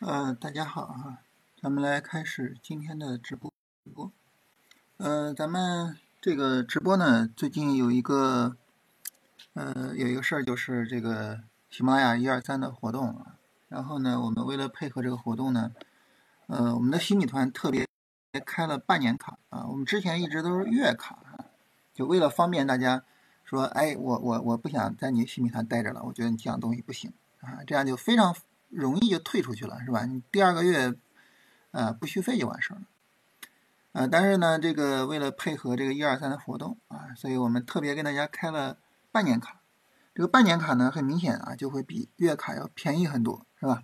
呃，大家好啊，咱们来开始今天的直播。直播，呃，咱们这个直播呢，最近有一个，呃，有一个事儿，就是这个喜马拉雅一二三的活动啊。然后呢，我们为了配合这个活动呢，呃，我们的新米团特别开了半年卡啊。我们之前一直都是月卡，就为了方便大家说，哎，我我我不想在你新米团待着了，我觉得你讲东西不行啊，这样就非常。容易就退出去了，是吧？你第二个月，呃，不续费就完事儿了，呃，但是呢，这个为了配合这个一二三的活动啊，所以我们特别给大家开了半年卡。这个半年卡呢，很明显啊，就会比月卡要便宜很多，是吧？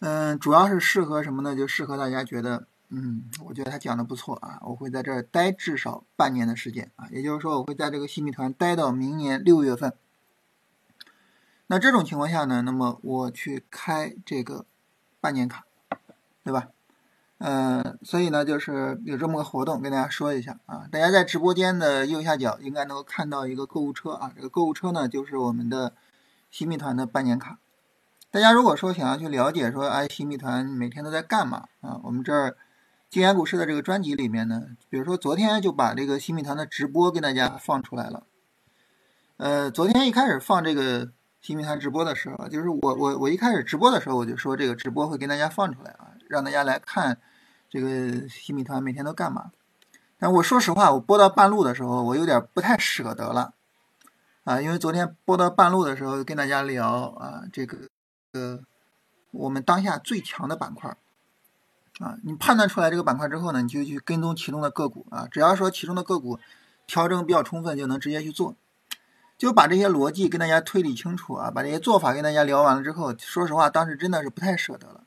嗯，主要是适合什么呢？就适合大家觉得，嗯，我觉得他讲的不错啊，我会在这儿待至少半年的时间啊，也就是说，我会在这个新米团待到明年六月份。那这种情况下呢，那么我去开这个半年卡，对吧？嗯，所以呢，就是有这么个活动，跟大家说一下啊。大家在直播间的右下角应该能够看到一个购物车啊，这个购物车呢就是我们的新米团的半年卡。大家如果说想要去了解说，哎，新米团每天都在干嘛啊？我们这儿金源股市的这个专辑里面呢，比如说昨天就把这个新米团的直播给大家放出来了。呃，昨天一开始放这个。新米团直播的时候，就是我我我一开始直播的时候，我就说这个直播会跟大家放出来啊，让大家来看这个新米团每天都干嘛。但我说实话，我播到半路的时候，我有点不太舍得了啊，因为昨天播到半路的时候跟大家聊啊，这个呃我们当下最强的板块啊，你判断出来这个板块之后呢，你就去跟踪其中的个股啊，只要说其中的个股调整比较充分，就能直接去做。就把这些逻辑跟大家推理清楚啊，把这些做法跟大家聊完了之后，说实话，当时真的是不太舍得了。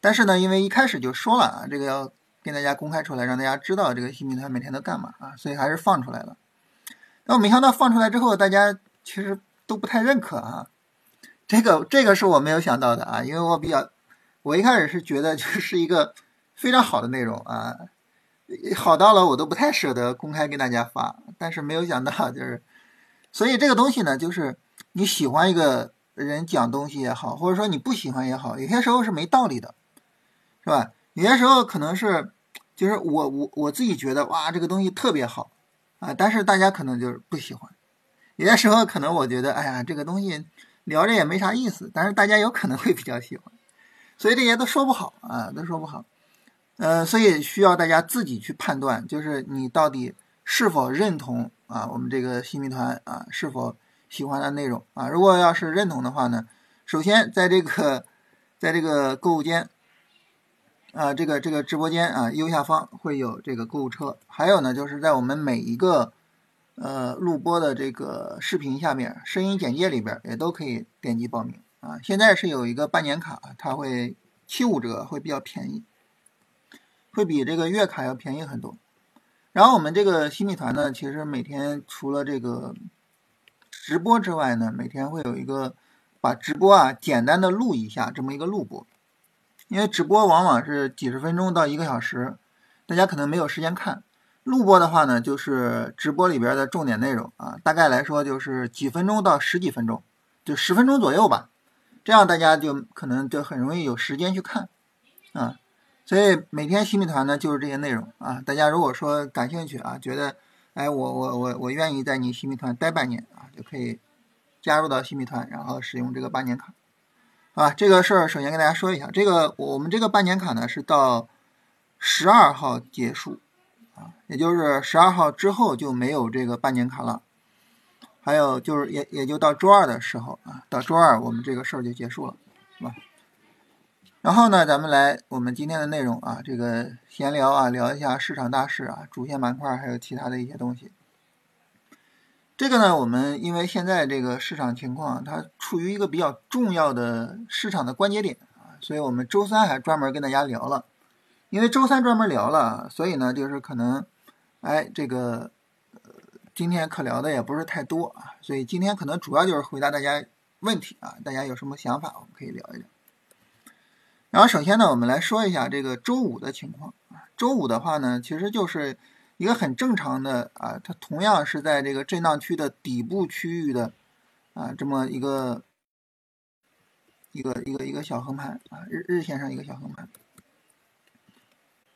但是呢，因为一开始就说了啊，这个要跟大家公开出来，让大家知道这个新米团每天都干嘛啊，所以还是放出来了。那我没想到放出来之后，大家其实都不太认可啊。这个这个是我没有想到的啊，因为我比较，我一开始是觉得就是一个非常好的内容啊，好到了我都不太舍得公开跟大家发，但是没有想到就是。所以这个东西呢，就是你喜欢一个人讲东西也好，或者说你不喜欢也好，有些时候是没道理的，是吧？有些时候可能是，就是我我我自己觉得哇，这个东西特别好啊，但是大家可能就是不喜欢。有些时候可能我觉得，哎呀，这个东西聊着也没啥意思，但是大家有可能会比较喜欢。所以这些都说不好啊，都说不好。呃，所以需要大家自己去判断，就是你到底是否认同。啊，我们这个新米团啊，是否喜欢的内容啊？如果要是认同的话呢，首先在这个在这个购物间啊，这个这个直播间啊，右下方会有这个购物车。还有呢，就是在我们每一个呃录播的这个视频下面，声音简介里边也都可以点击报名啊。现在是有一个半年卡，它会七五折，会比较便宜，会比这个月卡要便宜很多。然后我们这个新米团呢，其实每天除了这个直播之外呢，每天会有一个把直播啊简单的录一下这么一个录播，因为直播往往是几十分钟到一个小时，大家可能没有时间看。录播的话呢，就是直播里边的重点内容啊，大概来说就是几分钟到十几分钟，就十分钟左右吧，这样大家就可能就很容易有时间去看啊。所以每天新米团呢就是这些内容啊，大家如果说感兴趣啊，觉得哎我我我我愿意在你新米团待半年啊，就可以加入到新米团，然后使用这个半年卡，啊，这个事儿首先跟大家说一下，这个我们这个半年卡呢是到十二号结束啊，也就是十二号之后就没有这个半年卡了，还有就是也也就到周二的时候啊，到周二我们这个事儿就结束了，是吧？然后呢，咱们来我们今天的内容啊，这个闲聊啊，聊一下市场大势啊，主线板块还有其他的一些东西。这个呢，我们因为现在这个市场情况，它处于一个比较重要的市场的关节点啊，所以我们周三还专门跟大家聊了。因为周三专门聊了，所以呢，就是可能，哎，这个，今天可聊的也不是太多啊，所以今天可能主要就是回答大家问题啊，大家有什么想法，我们可以聊一聊。然后首先呢，我们来说一下这个周五的情况。周五的话呢，其实就是一个很正常的啊，它同样是在这个震荡区的底部区域的啊这么一个一个一个一个小横盘啊，日日线上一个小横盘。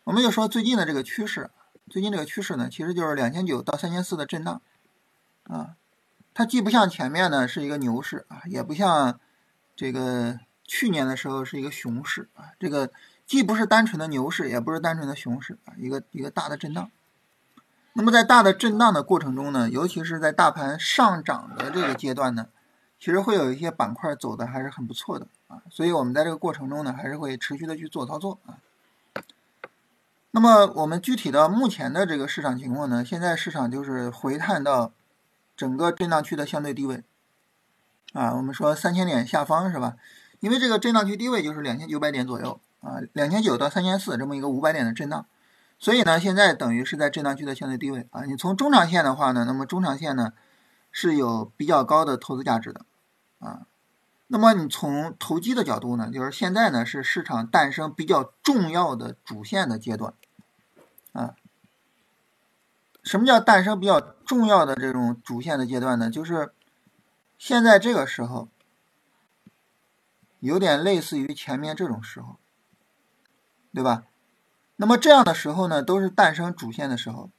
我们就说最近的这个趋势，最近这个趋势呢，其实就是两千九到三千四的震荡啊，它既不像前面呢是一个牛市啊，也不像这个去年的时候是一个熊市啊，这个既不是单纯的牛市，也不是单纯的熊市啊，一个一个大的震荡。那么在大的震荡的过程中呢，尤其是在大盘上涨的这个阶段呢，其实会有一些板块走的还是很不错的啊，所以我们在这个过程中呢，还是会持续的去做操作啊。那么我们具体的目前的这个市场情况呢，现在市场就是回探到整个震荡区的相对低位啊，我们说三千点下方是吧？因为这个震荡区低位就是两千九百点左右啊，两千九到三千四这么一个五百点的震荡。所以呢，现在等于是在震荡区的相对低位啊。你从中长线的话呢，那么中长线呢是有比较高的投资价值的啊。那么你从投机的角度呢，就是现在呢是市场诞生比较重要的主线的阶段啊。什么叫诞生比较重要的这种主线的阶段呢？就是现在这个时候有点类似于前面这种时候，对吧？那么这样的时候呢，都是诞生主线的时候，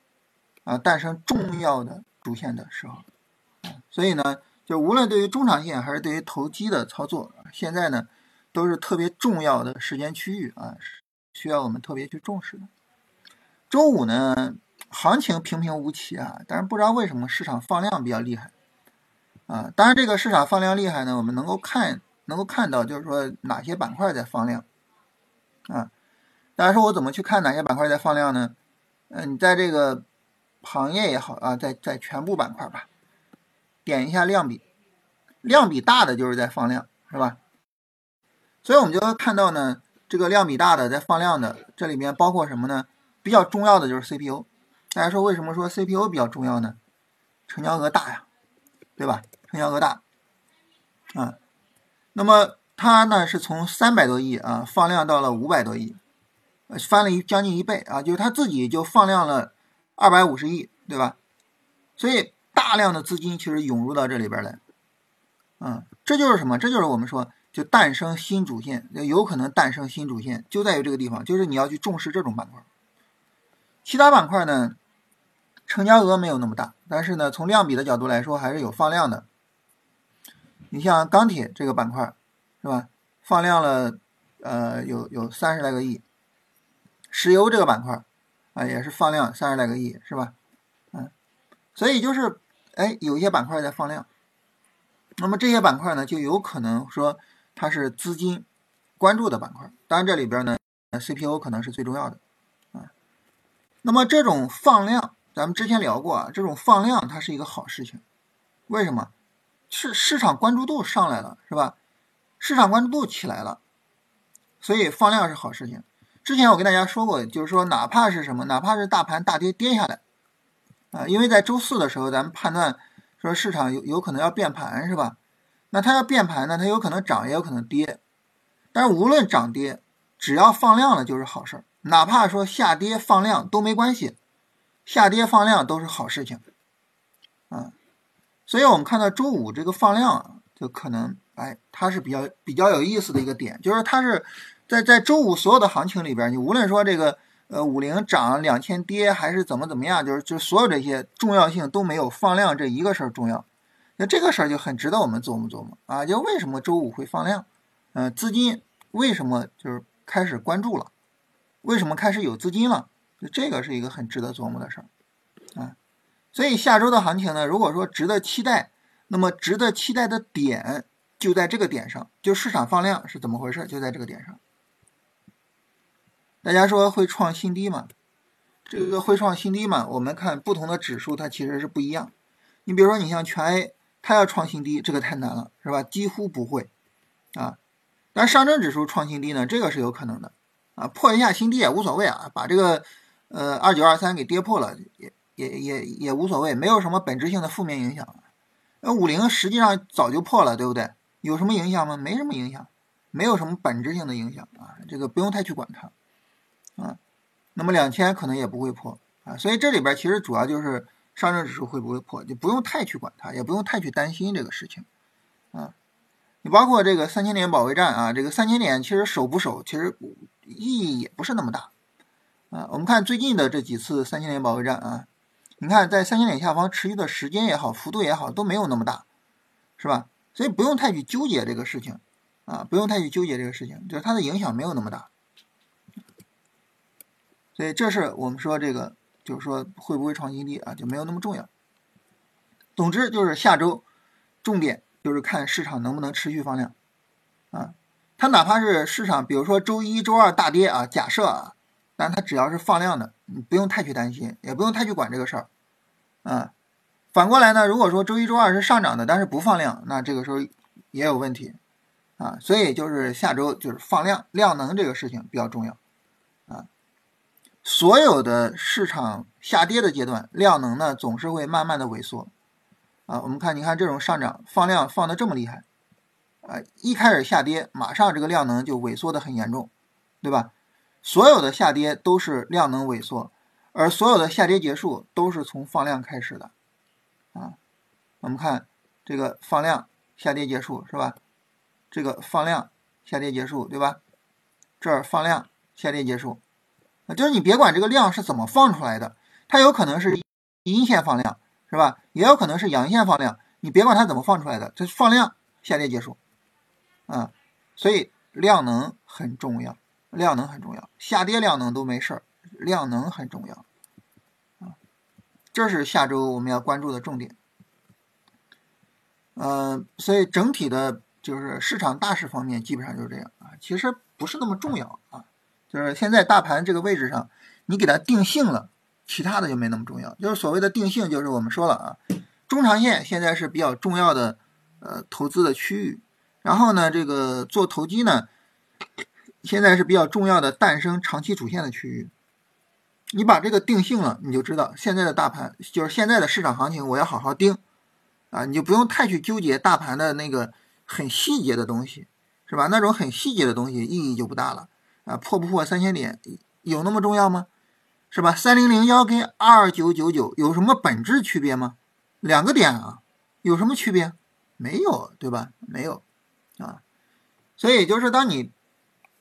啊，诞生重要的主线的时候，所以呢，就无论对于中长线还是对于投机的操作，现在呢，都是特别重要的时间区域啊，需要我们特别去重视的。周五呢，行情平平无奇啊，但是不知道为什么市场放量比较厉害，啊，当然这个市场放量厉害呢，我们能够看能够看到，就是说哪些板块在放量，啊。大家说我怎么去看哪些板块在放量呢？嗯，你在这个行业也好啊，在在全部板块吧，点一下量比，量比大的就是在放量，是吧？所以我们就会看到呢，这个量比大的在放量的，这里面包括什么呢？比较重要的就是 CPU。大家说为什么说 CPU 比较重要呢？成交额大呀，对吧？成交额大啊，那么它呢是从三百多亿啊放量到了五百多亿。翻了一将近一倍啊，就是他自己就放量了二百五十亿，对吧？所以大量的资金其实涌入到这里边来，嗯，这就是什么？这就是我们说就诞生新主线，有可能诞生新主线，就在于这个地方，就是你要去重视这种板块。其他板块呢，成交额没有那么大，但是呢，从量比的角度来说，还是有放量的。你像钢铁这个板块，是吧？放量了，呃，有有三十来个亿。石油这个板块，啊，也是放量三十来个亿，是吧？嗯，所以就是，哎，有一些板块在放量，那么这些板块呢，就有可能说它是资金关注的板块。当然这里边呢，CPU 可能是最重要的，啊，那么这种放量，咱们之前聊过啊，这种放量它是一个好事情，为什么？市市场关注度上来了，是吧？市场关注度起来了，所以放量是好事情。之前我跟大家说过，就是说，哪怕是什么，哪怕是大盘大跌跌下来，啊，因为在周四的时候，咱们判断说市场有有可能要变盘，是吧？那它要变盘呢，它有可能涨，也有可能跌。但是无论涨跌，只要放量了就是好事儿，哪怕说下跌放量都没关系，下跌放量都是好事情，啊，所以我们看到周五这个放量，就可能，哎，它是比较比较有意思的一个点，就是它是。在在周五所有的行情里边，你无论说这个呃五零涨两千跌还是怎么怎么样，就是就所有这些重要性都没有放量这一个事儿重要。那这个事儿就很值得我们琢磨琢磨啊！就为什么周五会放量？嗯，资金为什么就是开始关注了？为什么开始有资金了？就这个是一个很值得琢磨的事儿啊！所以下周的行情呢，如果说值得期待，那么值得期待的点就在这个点上，就市场放量是怎么回事？就在这个点上。大家说会创新低吗？这个会创新低吗？我们看不同的指数，它其实是不一样。你比如说，你像全 A，它要创新低，这个太难了，是吧？几乎不会啊。但上证指数创新低呢，这个是有可能的啊，破一下新低也无所谓啊，把这个呃二九二三给跌破了，也也也也无所谓，没有什么本质性的负面影响。那五零实际上早就破了，对不对？有什么影响吗？没什么影响，没有什么本质性的影响啊，这个不用太去管它。啊，那么两千可能也不会破啊，所以这里边其实主要就是上证指数会不会破，就不用太去管它，也不用太去担心这个事情啊。你包括这个三千点保卫战啊，这个三千点其实守不守，其实意义也不是那么大啊。我们看最近的这几次三千点保卫战啊，你看在三千点下方持续的时间也好，幅度也好，都没有那么大，是吧？所以不用太去纠结这个事情啊，不用太去纠结这个事情，就是它的影响没有那么大。所以这是我们说这个，就是说会不会创新低啊，就没有那么重要。总之就是下周重点就是看市场能不能持续放量啊。它哪怕是市场，比如说周一周二大跌啊，假设啊，但它只要是放量的，你不用太去担心，也不用太去管这个事儿啊。反过来呢，如果说周一周二是上涨的，但是不放量，那这个时候也有问题啊。所以就是下周就是放量量能这个事情比较重要啊。所有的市场下跌的阶段，量能呢总是会慢慢的萎缩啊。我们看，你看这种上涨放量放的这么厉害啊，一开始下跌，马上这个量能就萎缩的很严重，对吧？所有的下跌都是量能萎缩，而所有的下跌结束都是从放量开始的。啊，我们看这个放量下跌结束是吧？这个放量下跌结束对吧？这儿放量下跌结束，就是你别管这个量是怎么放出来的，它有可能是阴线放量是吧？也有可能是阳线放量，你别管它怎么放出来的，这放量下跌结束，啊，所以量能很重要，量能很重要，下跌量能都没事儿，量能很重要。啊这是下周我们要关注的重点，嗯，所以整体的就是市场大势方面基本上就是这样啊，其实不是那么重要啊，就是现在大盘这个位置上，你给它定性了，其他的就没那么重要。就是所谓的定性，就是我们说了啊，中长线现在是比较重要的呃投资的区域，然后呢，这个做投机呢，现在是比较重要的诞生长期主线的区域。你把这个定性了，你就知道现在的大盘就是现在的市场行情，我要好好盯啊！你就不用太去纠结大盘的那个很细节的东西，是吧？那种很细节的东西意义就不大了啊！破不破三千点有那么重要吗？是吧？三零零幺跟二九九九有什么本质区别吗？两个点啊，有什么区别？没有，对吧？没有啊！所以就是当你。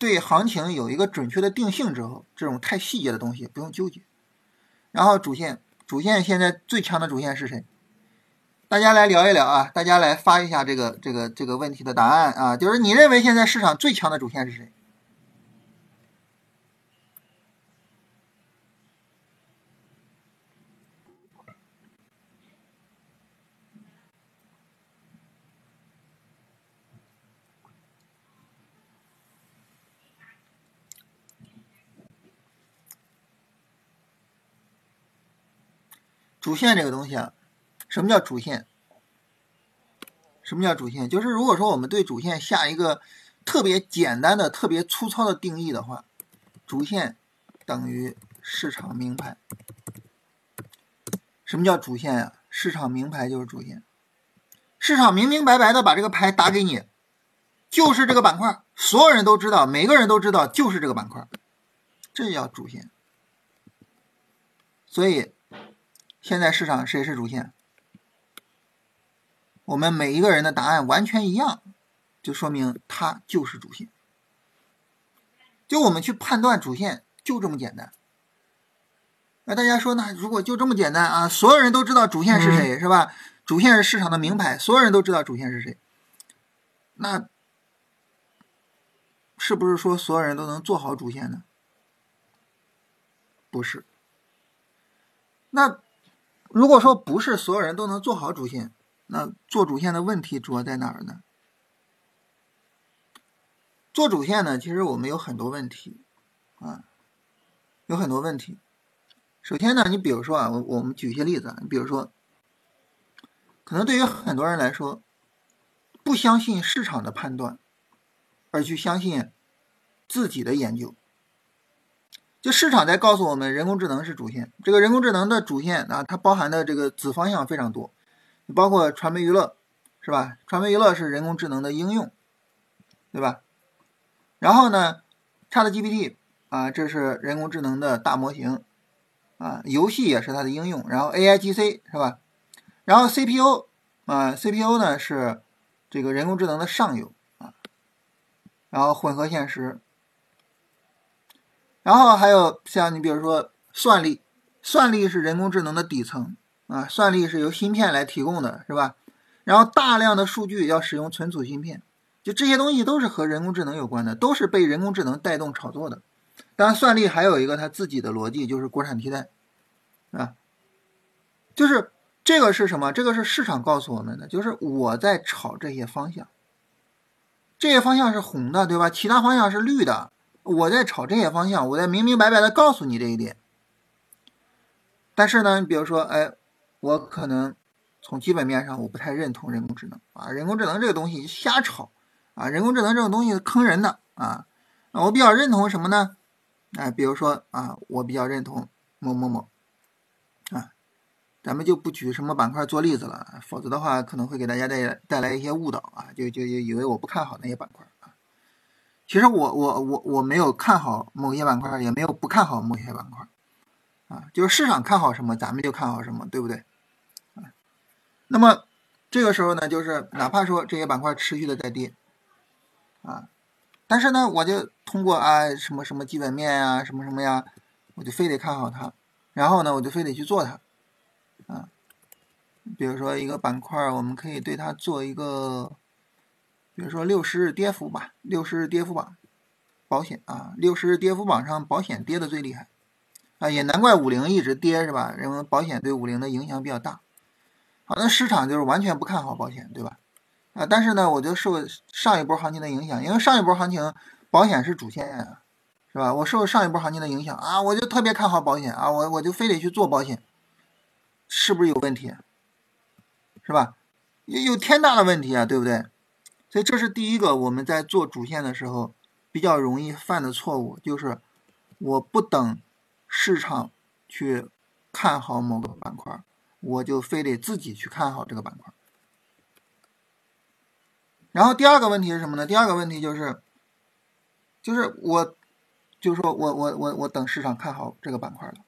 对行情有一个准确的定性之后，这种太细节的东西不用纠结。然后主线，主线现在最强的主线是谁？大家来聊一聊啊！大家来发一下这个这个这个问题的答案啊！就是你认为现在市场最强的主线是谁？主线这个东西啊，什么叫主线？什么叫主线？就是如果说我们对主线下一个特别简单的、特别粗糙的定义的话，主线等于市场名牌。什么叫主线呀？市场名牌就是主线。市场明明白白的把这个牌打给你，就是这个板块，所有人都知道，每个人都知道，就是这个板块，这叫主线。所以。现在市场谁是主线？我们每一个人的答案完全一样，就说明它就是主线。就我们去判断主线，就这么简单。那大家说，呢如果就这么简单啊，所有人都知道主线是谁，是吧？主线是市场的名牌，所有人都知道主线是谁。那是不是说所有人都能做好主线呢？不是。那。如果说不是所有人都能做好主线，那做主线的问题主要在哪儿呢？做主线呢，其实我们有很多问题啊，有很多问题。首先呢，你比如说啊，我我们举一些例子啊，你比如说，可能对于很多人来说，不相信市场的判断，而去相信自己的研究。就市场在告诉我们，人工智能是主线。这个人工智能的主线啊，它包含的这个子方向非常多，包括传媒娱乐，是吧？传媒娱乐是人工智能的应用，对吧？然后呢，ChatGPT 啊，这是人工智能的大模型啊，游戏也是它的应用。然后 AIGC 是吧？然后 CPU 啊，CPU 呢是这个人工智能的上游啊，然后混合现实，然后还有像你比如说算力，算力是人工智能的底层啊，算力是由芯片来提供的，是吧？然后大量的数据要使用存储芯片，就这些东西都是和人工智能有关的，都是被人工智能带动炒作的。当然，算力还有一个它自己的逻辑，就是国产替代，啊，就是这个是什么？这个是市场告诉我们的，就是我在炒这些方向，这些方向是红的，对吧？其他方向是绿的，我在炒这些方向，我在明明白白的告诉你这一点。但是呢，你比如说，哎，我可能。从基本面上，我不太认同人工智能啊，人工智能这个东西瞎炒啊，人工智能这种东西坑人的啊。我比较认同什么呢？哎，比如说啊，我比较认同某某某啊，咱们就不举什么板块做例子了，否则的话可能会给大家带带来一些误导啊，就就就以为我不看好那些板块。其实我我我我没有看好某些板块，也没有不看好某些板块啊，就是市场看好什么，咱们就看好什么，对不对？啊那么这个时候呢，就是哪怕说这些板块持续的在跌，啊，但是呢，我就通过啊什么什么基本面呀，什么什么呀，我就非得看好它，然后呢，我就非得去做它，啊，比如说一个板块，我们可以对它做一个，比如说六十日跌幅吧，六十日跌幅榜，保险啊，六十日跌幅榜上保险跌的最厉害，啊，也难怪五零一直跌是吧？因为保险对五零的影响比较大。好，那市场就是完全不看好保险，对吧？啊，但是呢，我就受上一波行情的影响，因为上一波行情保险是主线啊，是吧？我受上一波行情的影响啊，我就特别看好保险啊，我我就非得去做保险，是不是有问题？是吧？有有天大的问题啊，对不对？所以这是第一个我们在做主线的时候比较容易犯的错误，就是我不等市场去看好某个板块。我就非得自己去看好这个板块，然后第二个问题是什么呢？第二个问题就是，就是我，就是说我我我我等市场看好这个板块了，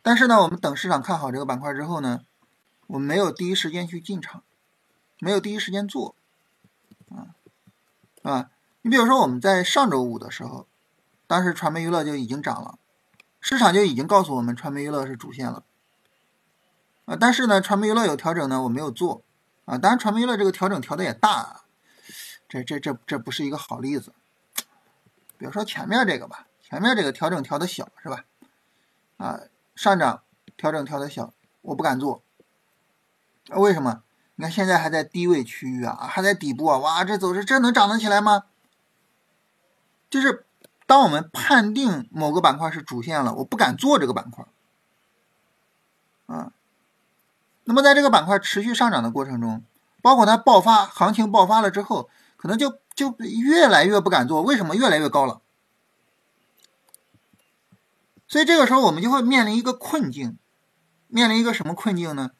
但是呢，我们等市场看好这个板块之后呢，我没有第一时间去进场，没有第一时间做，啊，啊，你比如说我们在上周五的时候，当时传媒娱乐就已经涨了，市场就已经告诉我们传媒娱乐是主线了。啊，但是呢，传媒娱乐有调整呢，我没有做，啊，当然传媒娱乐这个调整调的也大，这这这这不是一个好例子。比如说前面这个吧，前面这个调整调的小是吧？啊，上涨调整调的小，我不敢做。为什么？你看现在还在低位区域啊，还在底部啊，哇，这走势这能涨得起来吗？就是当我们判定某个板块是主线了，我不敢做这个板块，啊。那么在这个板块持续上涨的过程中，包括它爆发行情爆发了之后，可能就就越来越不敢做。为什么越来越高了？所以这个时候我们就会面临一个困境，面临一个什么困境呢？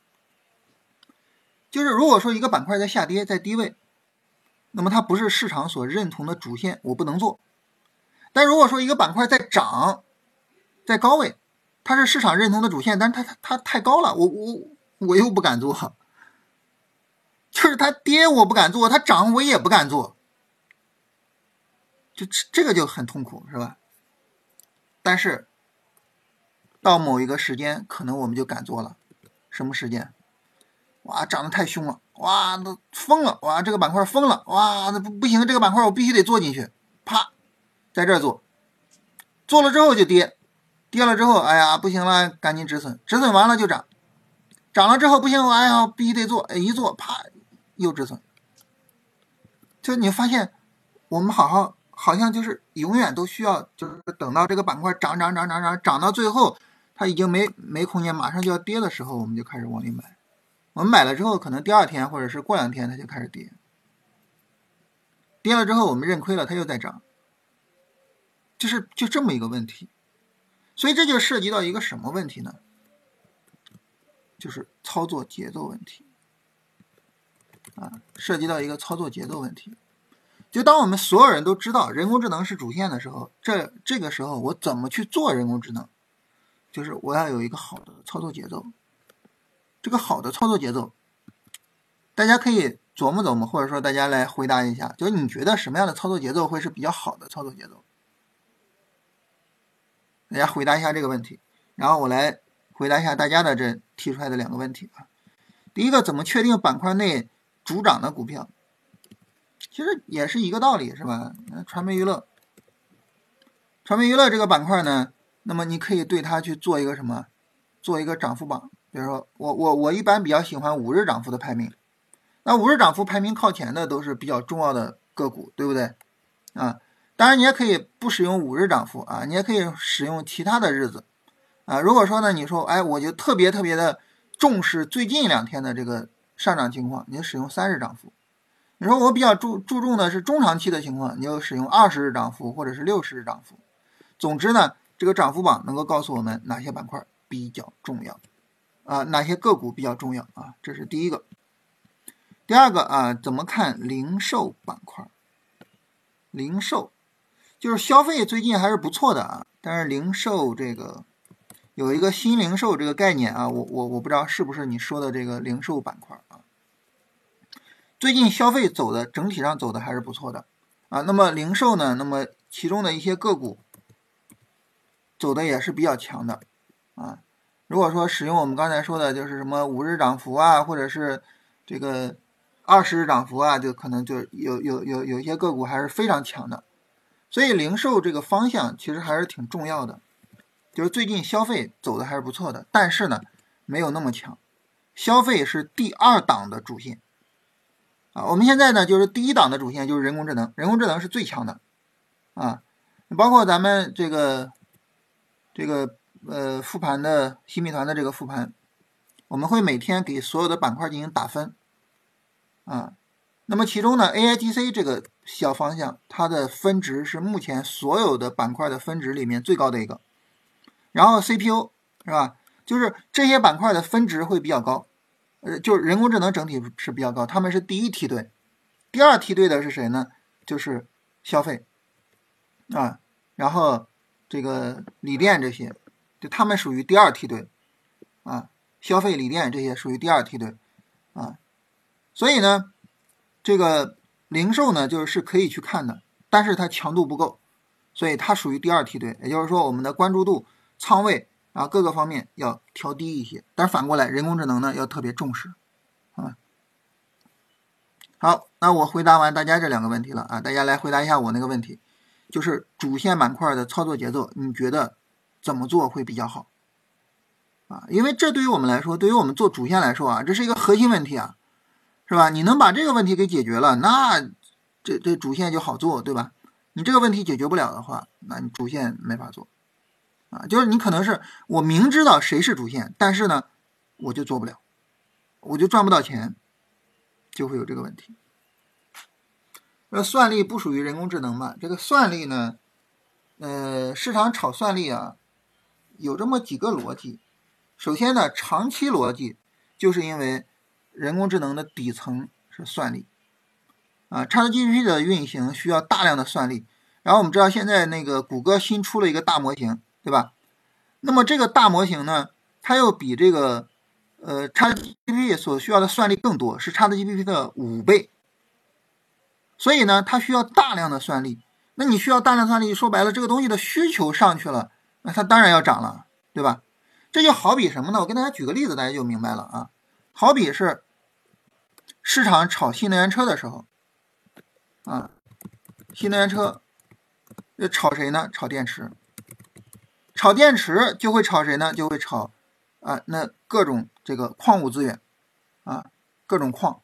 就是如果说一个板块在下跌，在低位，那么它不是市场所认同的主线，我不能做。但如果说一个板块在涨，在高位，它是市场认同的主线，但是它它它太高了，我我。我又不敢做，就是它跌我不敢做，它涨我也不敢做，就这这个就很痛苦，是吧？但是到某一个时间，可能我们就敢做了。什么时间？哇，涨得太凶了，哇，都疯了，哇，这个板块疯了，哇，那不不行，这个板块我必须得做进去，啪，在这做，做了之后就跌，跌了之后，哎呀，不行了，赶紧止损，止损完了就涨。涨了之后不行，哎呀，必须得做，一做啪又止损。就你发现，我们好好好像就是永远都需要，就是等到这个板块涨涨涨涨涨涨到最后，它已经没没空间，马上就要跌的时候，我们就开始往里买。我们买了之后，可能第二天或者是过两天它就开始跌，跌了之后我们认亏了，它又在涨，就是就这么一个问题。所以这就涉及到一个什么问题呢？就是操作节奏问题，啊，涉及到一个操作节奏问题。就当我们所有人都知道人工智能是主线的时候，这这个时候我怎么去做人工智能？就是我要有一个好的操作节奏。这个好的操作节奏，大家可以琢磨琢磨，或者说大家来回答一下，就是你觉得什么样的操作节奏会是比较好的操作节奏？大家回答一下这个问题，然后我来回答一下大家的这提出来的两个问题啊。第一个，怎么确定板块内主涨的股票？其实也是一个道理，是吧？传媒娱乐，传媒娱乐这个板块呢，那么你可以对它去做一个什么？做一个涨幅榜。比如说，我我我一般比较喜欢五日涨幅的排名。那五日涨幅排名靠前的都是比较重要的个股，对不对？啊，当然你也可以不使用五日涨幅啊，你也可以使用其他的日子啊。如果说呢，你说哎，我就特别特别的重视最近两天的这个上涨情况，你就使用三日涨幅。你说我比较注注重的是中长期的情况，你就使用二十日涨幅或者是六十日涨幅。总之呢，这个涨幅榜能够告诉我们哪些板块比较重要，啊，哪些个股比较重要啊，这是第一个。第二个啊，怎么看零售板块？零售就是消费最近还是不错的啊，但是零售这个有一个新零售这个概念啊，我我我不知道是不是你说的这个零售板块啊。最近消费走的整体上走的还是不错的啊，那么零售呢？那么其中的一些个股走的也是比较强的啊。如果说使用我们刚才说的，就是什么五日涨幅啊，或者是这个二十日涨幅啊，就可能就有有有有一些个股还是非常强的。所以零售这个方向其实还是挺重要的，就是最近消费走的还是不错的，但是呢没有那么强，消费是第二档的主线。啊，我们现在呢，就是第一档的主线就是人工智能，人工智能是最强的，啊，包括咱们这个这个呃复盘的新米团的这个复盘，我们会每天给所有的板块进行打分，啊，那么其中呢，A I G C 这个小方向，它的分值是目前所有的板块的分值里面最高的一个，然后 C P U 是吧？就是这些板块的分值会比较高。呃，就是人工智能整体是比较高，他们是第一梯队，第二梯队的是谁呢？就是消费啊，然后这个锂电这些，就他们属于第二梯队啊，消费、锂电这些属于第二梯队啊，所以呢，这个零售呢就是可以去看的，但是它强度不够，所以它属于第二梯队，也就是说我们的关注度、仓位。啊，各个方面要调低一些，但反过来，人工智能呢要特别重视，啊。好，那我回答完大家这两个问题了啊，大家来回答一下我那个问题，就是主线板块的操作节奏，你觉得怎么做会比较好？啊，因为这对于我们来说，对于我们做主线来说啊，这是一个核心问题啊，是吧？你能把这个问题给解决了，那这这主线就好做，对吧？你这个问题解决不了的话，那你主线没法做。啊，就是你可能是我明知道谁是主线，但是呢，我就做不了，我就赚不到钱，就会有这个问题。那算力不属于人工智能嘛？这个算力呢，呃，市场炒算力啊，有这么几个逻辑。首先呢，长期逻辑就是因为人工智能的底层是算力啊，ChatGPT 的运行需要大量的算力。然后我们知道现在那个谷歌新出了一个大模型。对吧？那么这个大模型呢，它又比这个呃 ChatGPT 所需要的算力更多，是 ChatGPT 的五倍。所以呢，它需要大量的算力。那你需要大量算力，说白了，这个东西的需求上去了，那它当然要涨了，对吧？这就好比什么呢？我跟大家举个例子，大家就明白了啊。好比是市场炒新能源车的时候，啊，新能源车炒谁呢？炒电池。炒电池就会炒谁呢？就会炒啊，那各种这个矿物资源啊，各种矿，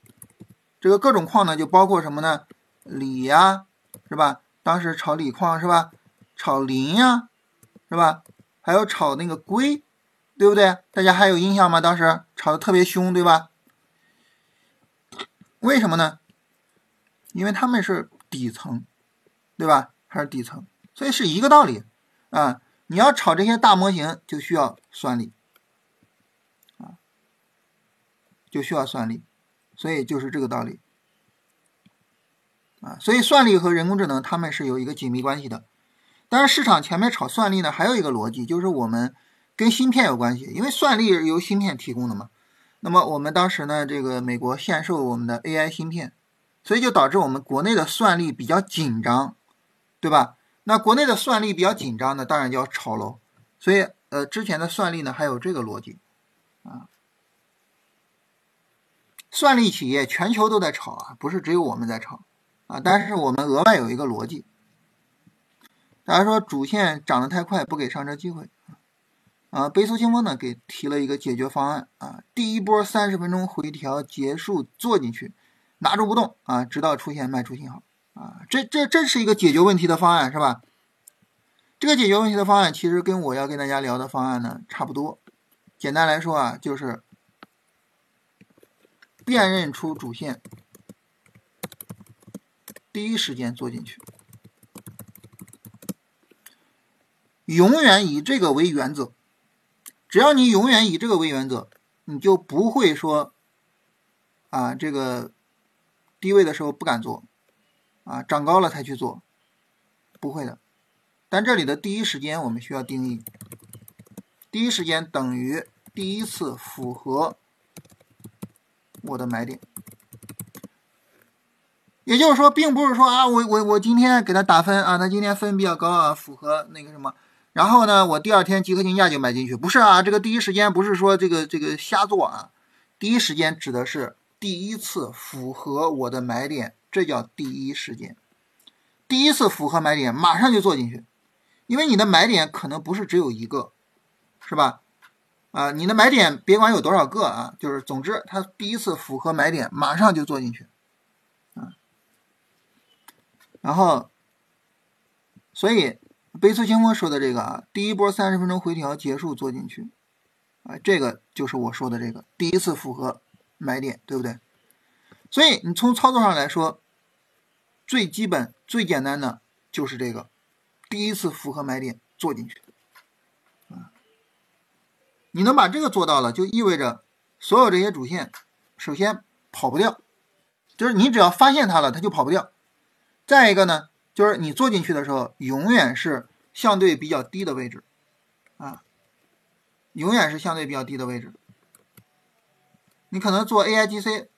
这个各种矿呢，就包括什么呢？锂呀，是吧？当时炒锂矿是吧？炒磷呀，是吧？还有炒那个硅，对不对？大家还有印象吗？当时炒的特别凶，对吧？为什么呢？因为他们是底层，对吧？还是底层，所以是一个道理啊。你要炒这些大模型，就需要算力，啊，就需要算力，所以就是这个道理，啊，所以算力和人工智能它们是有一个紧密关系的。但是市场前面炒算力呢，还有一个逻辑，就是我们跟芯片有关系，因为算力由芯片提供的嘛。那么我们当时呢，这个美国限售我们的 AI 芯片，所以就导致我们国内的算力比较紧张，对吧？那国内的算力比较紧张呢，当然就要炒喽。所以，呃，之前的算力呢，还有这个逻辑啊。算力企业全球都在炒啊，不是只有我们在炒啊。但是我们额外有一个逻辑，大家说主线涨得太快，不给上车机会啊。悲苏清风呢，给提了一个解决方案啊，第一波三十分钟回调结束做进去，拿住不动啊，直到出现卖出信号啊。这这这是一个解决问题的方案，是吧？这个解决问题的方案其实跟我要跟大家聊的方案呢差不多。简单来说啊，就是辨认出主线，第一时间做进去，永远以这个为原则。只要你永远以这个为原则，你就不会说啊这个低位的时候不敢做，啊涨高了才去做，不会的。但这里的第一时间我们需要定义，第一时间等于第一次符合我的买点，也就是说，并不是说啊，我我我今天给他打分啊，他今天分比较高啊，符合那个什么，然后呢，我第二天集合竞价就买进去，不是啊，这个第一时间不是说这个这个瞎做啊，第一时间指的是第一次符合我的买点，这叫第一时间，第一次符合买点，马上就做进去。因为你的买点可能不是只有一个，是吧？啊，你的买点别管有多少个啊，就是总之它第一次符合买点，马上就做进去，啊，然后，所以悲苏清风说的这个啊，第一波三十分钟回调结束做进去，啊，这个就是我说的这个第一次符合买点，对不对？所以你从操作上来说，最基本最简单的就是这个。第一次符合买点做进去，啊，你能把这个做到了，就意味着所有这些主线，首先跑不掉，就是你只要发现它了，它就跑不掉。再一个呢，就是你做进去的时候，永远是相对比较低的位置，啊，永远是相对比较低的位置。你可能做 AIGC，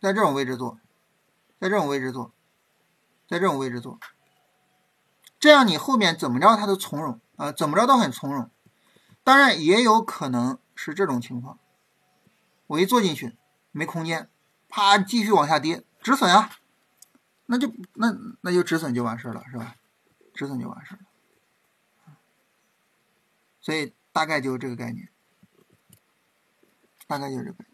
在这种位置做，在这种位置做，在这种位置做。这样你后面怎么着它都从容啊，怎么着都很从容。当然也有可能是这种情况，我一做进去没空间，啪继续往下跌，止损啊，那就那那就止损就完事了，是吧？止损就完事了。所以大概就是这个概念，大概就是这个。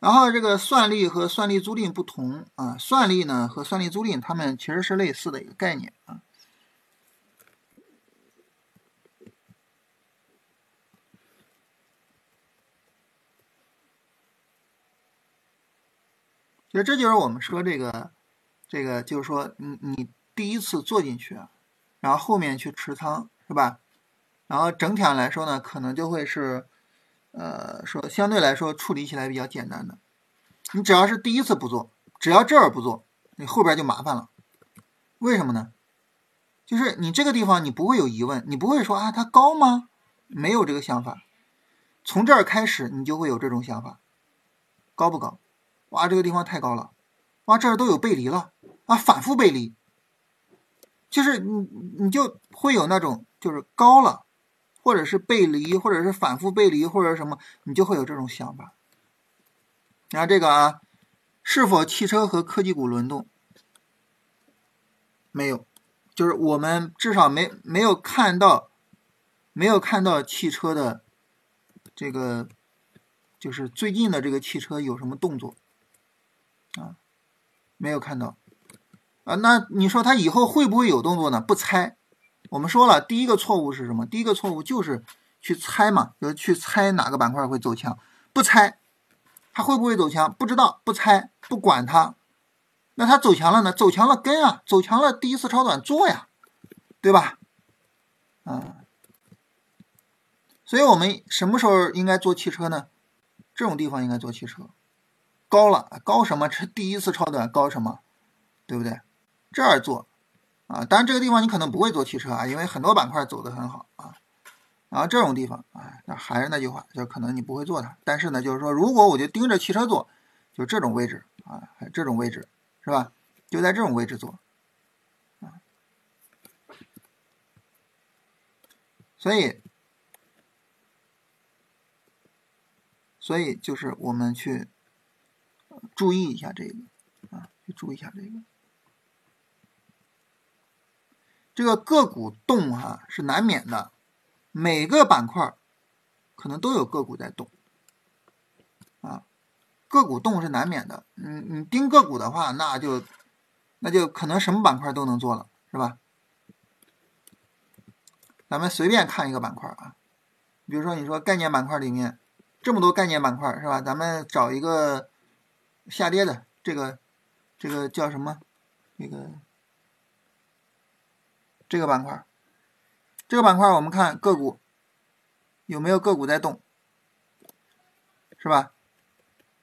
然后这个算力和算力租赁不同啊，算力呢和算力租赁它们其实是类似的一个概念啊。其实这就是我们说这个，这个就是说你你第一次做进去，然后后面去持仓是吧？然后整体上来说呢，可能就会是。呃，说相对来说处理起来比较简单的，你只要是第一次不做，只要这儿不做，你后边就麻烦了。为什么呢？就是你这个地方你不会有疑问，你不会说啊它高吗？没有这个想法。从这儿开始你就会有这种想法，高不高？哇，这个地方太高了，哇，这儿都有背离了啊，反复背离，就是你你就会有那种就是高了。或者是背离，或者是反复背离，或者什么，你就会有这种想法。你看这个啊，是否汽车和科技股轮动？没有，就是我们至少没没有看到，没有看到汽车的这个，就是最近的这个汽车有什么动作啊？没有看到啊？那你说他以后会不会有动作呢？不猜。我们说了，第一个错误是什么？第一个错误就是去猜嘛，就是去猜哪个板块会走强，不猜，它会不会走强？不知道，不猜，不管它。那它走强了呢？走强了跟啊，走强了第一次超短做呀，对吧？嗯，所以我们什么时候应该做汽车呢？这种地方应该做汽车，高了高什么？这第一次超短高什么？对不对？这儿做。啊。当然这个地方你可能不会做汽车啊，因为很多板块走的很好啊。然后这种地方啊，那还是那句话，就可能你不会做它。但是呢，就是说如果我就盯着汽车做，就这种位置啊，这种位置是吧？就在这种位置做啊。所以，所以就是我们去注意一下这个啊，去注意一下这个。这个个股动哈是难免的，每个板块可能都有个股在动啊，个股动是难免的。嗯，你盯个股的话，那就那就可能什么板块都能做了，是吧？咱们随便看一个板块啊，比如说你说概念板块里面这么多概念板块是吧？咱们找一个下跌的，这个这个叫什么？这个这个板块，这个板块我们看个股有没有个股在动，是吧？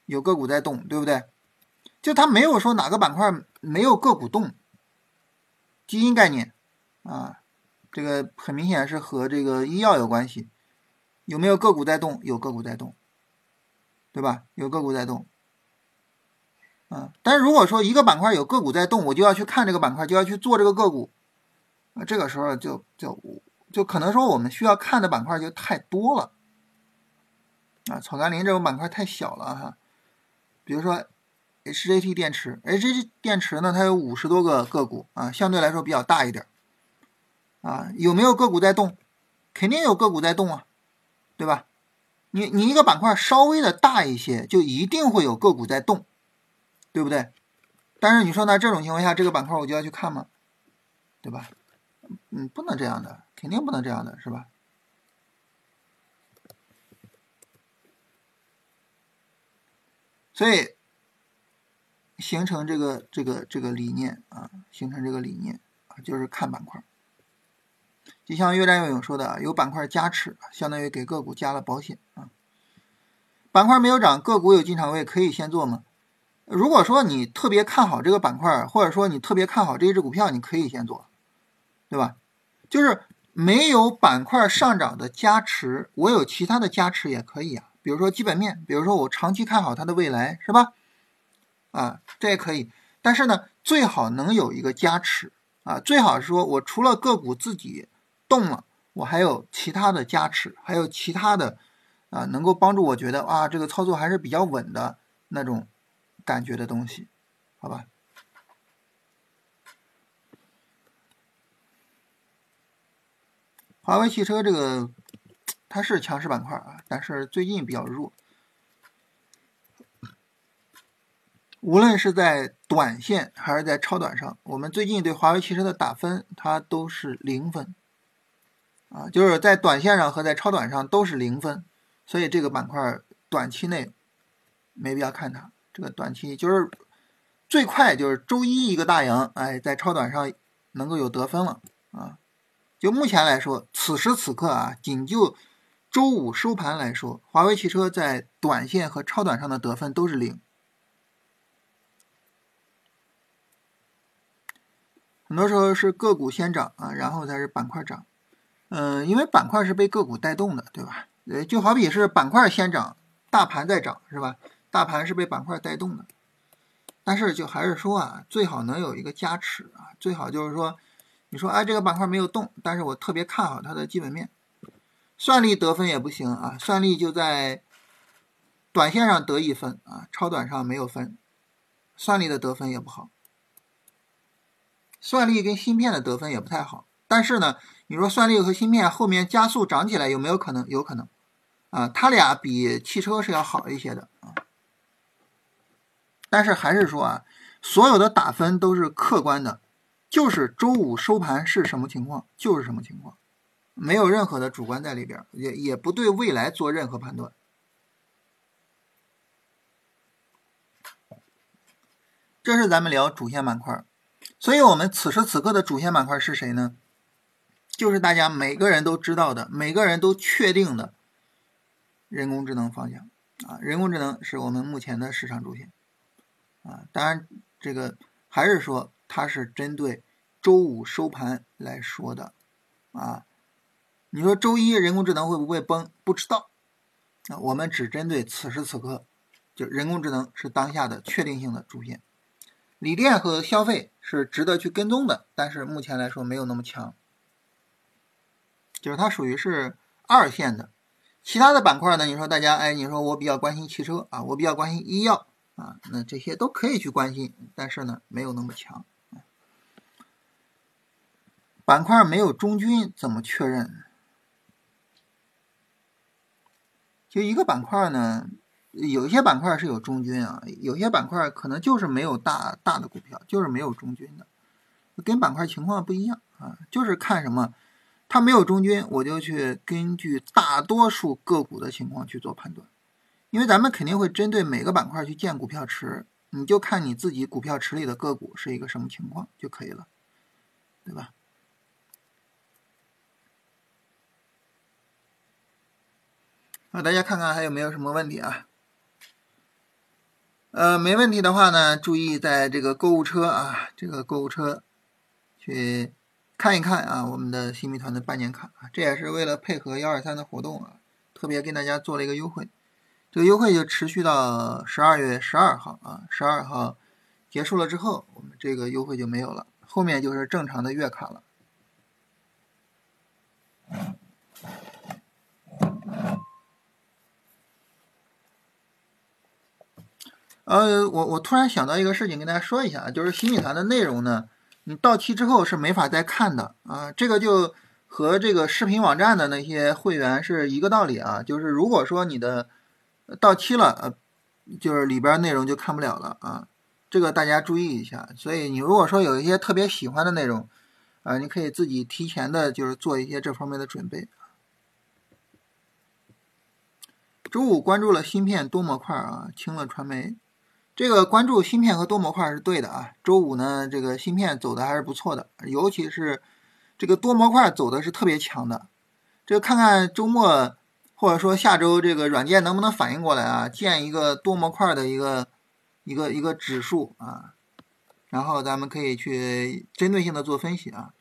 有个股在动，对不对？就它没有说哪个板块没有个股动，基因概念啊。这个很明显是和这个医药有关系，有没有个股在动？有个股在动，对吧？有个股在动，啊，但是如果说一个板块有个股在动，我就要去看这个板块，就要去做这个个股，啊，这个时候就就就可能说我们需要看的板块就太多了，啊，草甘膦这种板块太小了哈，比如说 HJT 电池，HJT 电池呢，它有五十多个个股啊，相对来说比较大一点。啊，有没有个股在动？肯定有个股在动啊，对吧？你你一个板块稍微的大一些，就一定会有个股在动，对不对？但是你说呢？这种情况下，这个板块我就要去看吗？对吧？嗯，不能这样的，肯定不能这样的，是吧？所以形成这个这个这个理念啊，形成这个理念啊，就是看板块。就像越战越勇说的，有板块加持，相当于给个股加了保险啊。板块没有涨，个股有进场位，可以先做吗？如果说你特别看好这个板块，或者说你特别看好这一只股票，你可以先做，对吧？就是没有板块上涨的加持，我有其他的加持也可以啊。比如说基本面，比如说我长期看好它的未来，是吧？啊，这也可以。但是呢，最好能有一个加持啊，最好是说我除了个股自己。动了，我还有其他的加持，还有其他的啊，能够帮助我觉得啊，这个操作还是比较稳的那种感觉的东西，好吧？华为汽车这个它是强势板块啊，但是最近比较弱，无论是在短线还是在超短上，我们最近对华为汽车的打分它都是零分。啊，就是在短线上和在超短上都是零分，所以这个板块短期内没必要看它。这个短期就是最快就是周一一个大阳，哎，在超短上能够有得分了啊。就目前来说，此时此刻啊，仅就周五收盘来说，华为汽车在短线和超短上的得分都是零。很多时候是个股先涨啊，然后才是板块涨。嗯，因为板块是被个股带动的，对吧？呃，就好比是板块先涨，大盘再涨，是吧？大盘是被板块带动的，但是就还是说啊，最好能有一个加持啊，最好就是说，你说哎，这个板块没有动，但是我特别看好它的基本面，算力得分也不行啊，算力就在短线上得一分啊，超短上没有分，算力的得分也不好，算力跟芯片的得分也不太好，但是呢。你说算力和芯片后面加速涨起来有没有可能？有可能，啊，它俩比汽车是要好一些的。但是还是说啊，所有的打分都是客观的，就是周五收盘是什么情况就是什么情况，没有任何的主观在里边，也也不对未来做任何判断。这是咱们聊主线板块，所以我们此时此刻的主线板块是谁呢？就是大家每个人都知道的，每个人都确定的人工智能方向啊，人工智能是我们目前的市场主线啊。当然，这个还是说它是针对周五收盘来说的啊。你说周一人工智能会不会崩？不知道啊。我们只针对此时此刻，就人工智能是当下的确定性的主线。锂电和消费是值得去跟踪的，但是目前来说没有那么强，就是它属于是二线的。其他的板块呢？你说大家，哎，你说我比较关心汽车啊，我比较关心医药啊，那这些都可以去关心，但是呢，没有那么强。板块没有中军怎么确认？就一个板块呢，有一些板块是有中军啊，有些板块可能就是没有大大的股票，就是没有中军的，跟板块情况不一样啊，就是看什么。它没有中军，我就去根据大多数个股的情况去做判断，因为咱们肯定会针对每个板块去建股票池，你就看你自己股票池里的个股是一个什么情况就可以了，对吧？那大家看看还有没有什么问题啊？呃，没问题的话呢，注意在这个购物车啊，这个购物车去。看一看啊，我们的新米团的半年卡啊，这也是为了配合幺二三的活动啊，特别给大家做了一个优惠。这个优惠就持续到十二月十二号啊，十二号结束了之后，我们这个优惠就没有了，后面就是正常的月卡了。呃，我我突然想到一个事情，跟大家说一下，就是新米团的内容呢。你到期之后是没法再看的啊，这个就和这个视频网站的那些会员是一个道理啊。就是如果说你的到期了，呃，就是里边内容就看不了了啊，这个大家注意一下。所以你如果说有一些特别喜欢的内容啊，你可以自己提前的，就是做一些这方面的准备。周五关注了芯片多模块啊，清了传媒。这个关注芯片和多模块是对的啊。周五呢，这个芯片走的还是不错的，尤其是这个多模块走的是特别强的。这个看看周末或者说下周这个软件能不能反应过来啊，建一个多模块的一个一个一个指数啊，然后咱们可以去针对性的做分析啊。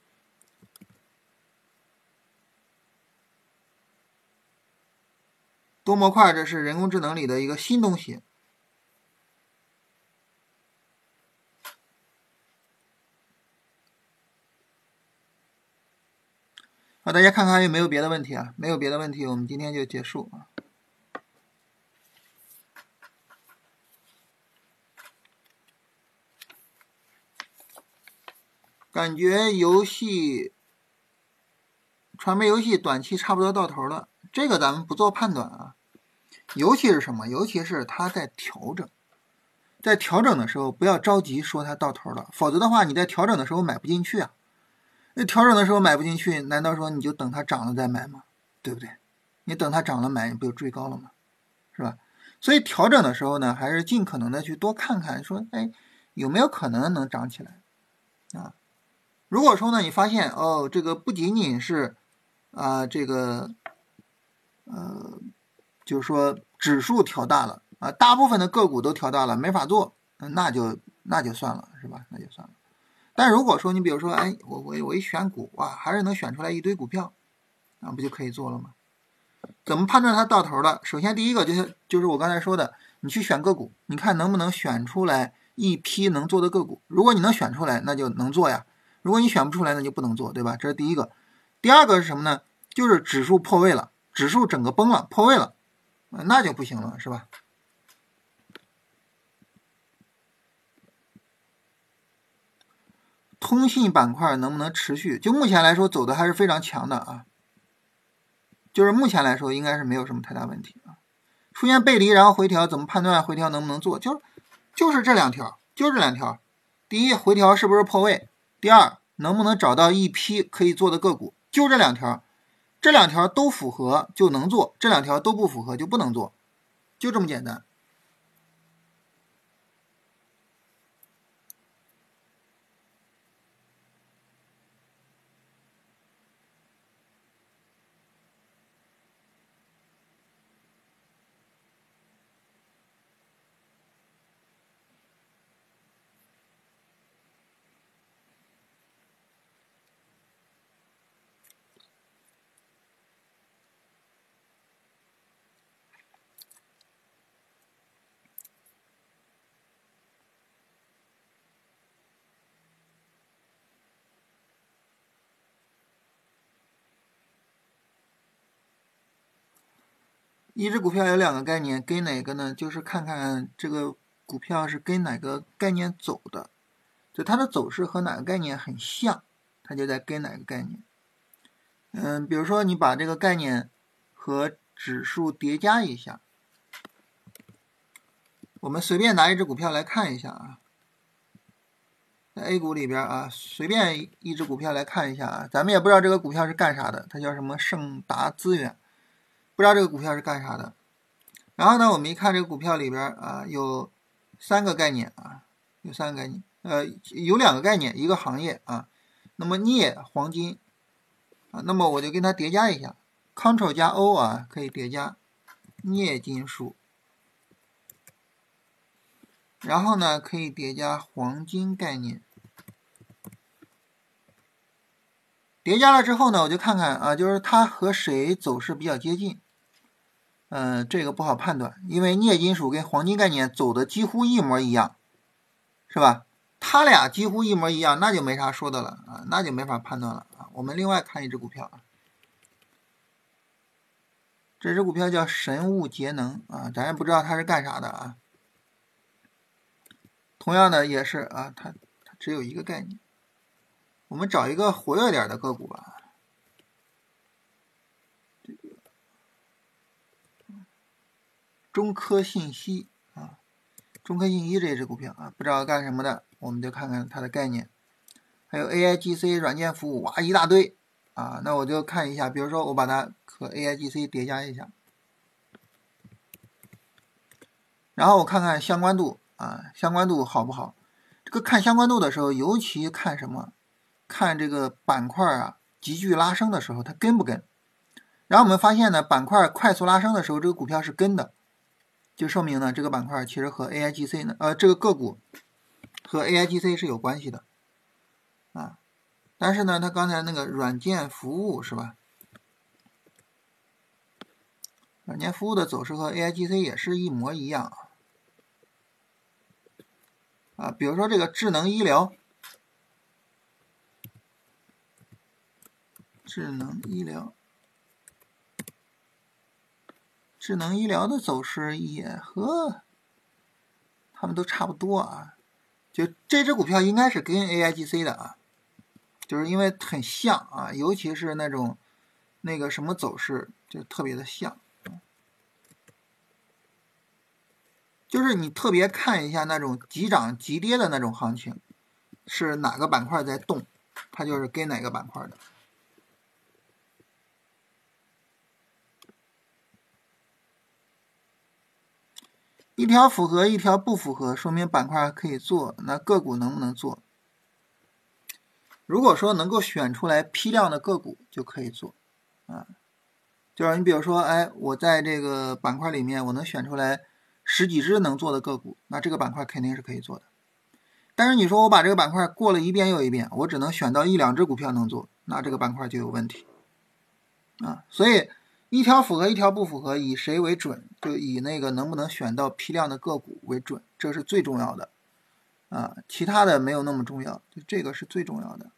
多模块这是人工智能里的一个新东西。好，大家看看有没有别的问题啊？没有别的问题，我们今天就结束啊。感觉游戏、传媒游戏短期差不多到头了，这个咱们不做判断啊。尤其是什么？尤其是它在调整，在调整的时候不要着急说它到头了，否则的话你在调整的时候买不进去啊。那调整的时候买不进去，难道说你就等它涨了再买吗？对不对？你等它涨了买，你不就追高了吗？是吧？所以调整的时候呢，还是尽可能的去多看看，说哎有没有可能能涨起来啊？如果说呢，你发现哦，这个不仅仅是啊这个呃，就是说指数调大了啊，大部分的个股都调大了，没法做，那就那就算了，是吧？那就算了。但如果说你比如说，哎，我我我一选股哇，还是能选出来一堆股票，那不就可以做了吗？怎么判断它到头了？首先第一个就是就是我刚才说的，你去选个股，你看能不能选出来一批能做的个股。如果你能选出来，那就能做呀；如果你选不出来，那就不能做，对吧？这是第一个。第二个是什么呢？就是指数破位了，指数整个崩了，破位了，那就不行了，是吧？通信板块能不能持续？就目前来说，走的还是非常强的啊。就是目前来说，应该是没有什么太大问题啊。出现背离然后回调，怎么判断回调能不能做？就就是这两条，就这两条。第一，回调是不是破位？第二，能不能找到一批可以做的个股？就这两条，这两条都符合就能做，这两条都不符合就不能做，就这么简单。一只股票有两个概念，跟哪个呢？就是看看这个股票是跟哪个概念走的，就它的走势和哪个概念很像，它就在跟哪个概念。嗯，比如说你把这个概念和指数叠加一下，我们随便拿一只股票来看一下啊，在 A 股里边啊，随便一只股票来看一下啊，咱们也不知道这个股票是干啥的，它叫什么盛达资源。不知道这个股票是干啥的，然后呢，我们一看这个股票里边啊，有三个概念啊，有三个概念，呃，有两个概念，一个行业啊，那么镍黄金啊，那么我就跟它叠加一下，Ctrl 加 O 啊，可以叠加镍金属，然后呢，可以叠加黄金概念。叠加了之后呢，我就看看啊，就是它和谁走势比较接近。嗯，这个不好判断，因为镍金属跟黄金概念走的几乎一模一样，是吧？它俩几乎一模一样，那就没啥说的了啊，那就没法判断了啊。我们另外看一只股票啊，这只股票叫神物节能啊，咱也不知道它是干啥的啊。同样的也是啊，它它只有一个概念。我们找一个活跃点的个股吧，中科信息啊，中科信息这只股票啊，不知道干什么的，我们就看看它的概念。还有 AIGC 软件服务，哇，一大堆啊，那我就看一下，比如说我把它和 AIGC 叠加一下，然后我看看相关度啊，相关度好不好？这个看相关度的时候，尤其看什么？看这个板块啊，急剧拉升的时候，它跟不跟？然后我们发现呢，板块快速拉升的时候，这个股票是跟的，就说明呢，这个板块其实和 AIGC 呢，呃，这个个股和 AIGC 是有关系的啊。但是呢，它刚才那个软件服务是吧？软件服务的走势和 AIGC 也是一模一样啊。啊，比如说这个智能医疗。智能医疗，智能医疗的走势也和他们都差不多啊。就这只股票应该是跟 AIGC 的啊，就是因为很像啊，尤其是那种那个什么走势就特别的像。就是你特别看一下那种急涨急跌的那种行情，是哪个板块在动，它就是跟哪个板块的。一条符合，一条不符合，说明板块可以做，那个股能不能做？如果说能够选出来批量的个股，就可以做，啊，就是你比如说，哎，我在这个板块里面，我能选出来十几只能做的个股，那这个板块肯定是可以做的。但是你说我把这个板块过了一遍又一遍，我只能选到一两只股票能做，那这个板块就有问题，啊，所以。一条符合，一条不符合，以谁为准？就以那个能不能选到批量的个股为准，这是最重要的，啊，其他的没有那么重要，就这个是最重要的。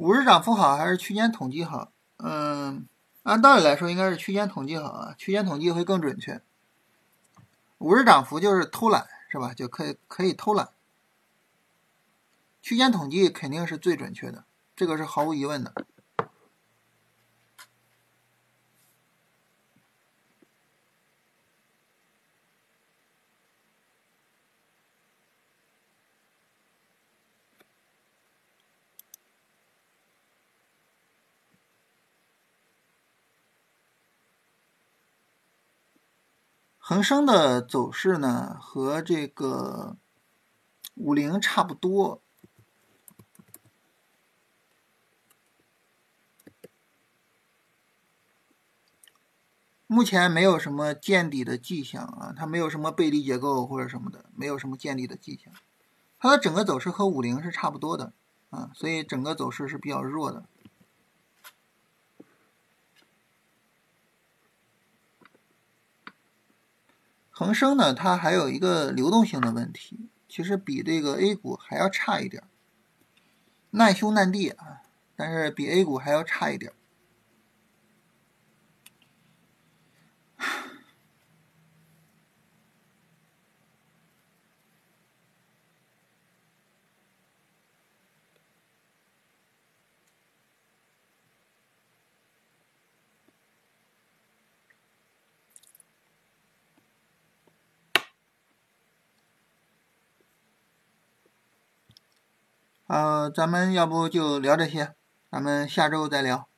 五日涨幅好还是区间统计好？嗯，按道理来说应该是区间统计好啊，区间统计会更准确。五日涨幅就是偷懒是吧？就可以可以偷懒。区间统计肯定是最准确的，这个是毫无疑问的。恒生的走势呢，和这个五零差不多，目前没有什么见底的迹象啊，它没有什么背离结构或者什么的，没有什么见底的迹象，它的整个走势和五零是差不多的啊，所以整个走势是比较弱的。恒生呢，它还有一个流动性的问题，其实比这个 A 股还要差一点，难兄难弟啊，但是比 A 股还要差一点。呃，咱们要不就聊这些，咱们下周再聊。